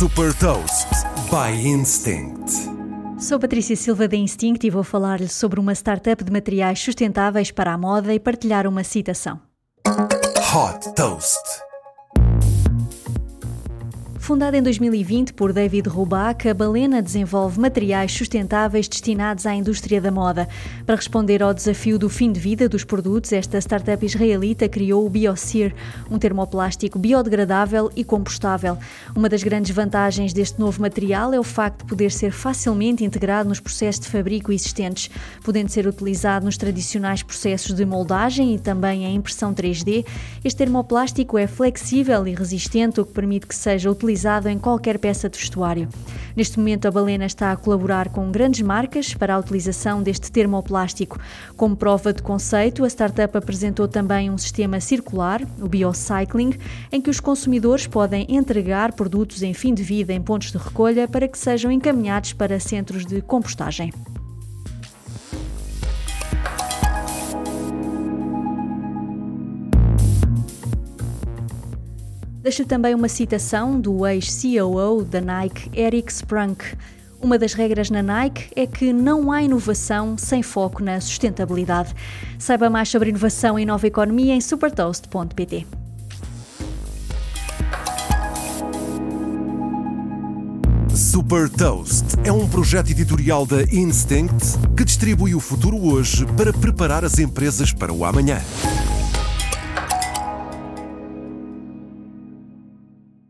Super Toast by Instinct. Sou Patrícia Silva da Instinct e vou falar-lhe sobre uma startup de materiais sustentáveis para a moda e partilhar uma citação. Hot Toast. Fundada em 2020 por David Roback, a Balena desenvolve materiais sustentáveis destinados à indústria da moda. Para responder ao desafio do fim de vida dos produtos, esta startup israelita criou o Biosear, um termoplástico biodegradável e compostável. Uma das grandes vantagens deste novo material é o facto de poder ser facilmente integrado nos processos de fabrico existentes, podendo ser utilizado nos tradicionais processos de moldagem e também em impressão 3D. Este termoplástico é flexível e resistente, o que permite que seja utilizado utilizado em qualquer peça de vestuário. Neste momento, a Balena está a colaborar com grandes marcas para a utilização deste termoplástico. Como prova de conceito, a startup apresentou também um sistema circular, o Biocycling, em que os consumidores podem entregar produtos em fim de vida em pontos de recolha para que sejam encaminhados para centros de compostagem. Deixo também uma citação do ex-COO da Nike, Eric Sprunk. Uma das regras na Nike é que não há inovação sem foco na sustentabilidade. Saiba mais sobre inovação e nova economia em supertoast.pt. Super Toast é um projeto editorial da Instinct que distribui o futuro hoje para preparar as empresas para o amanhã.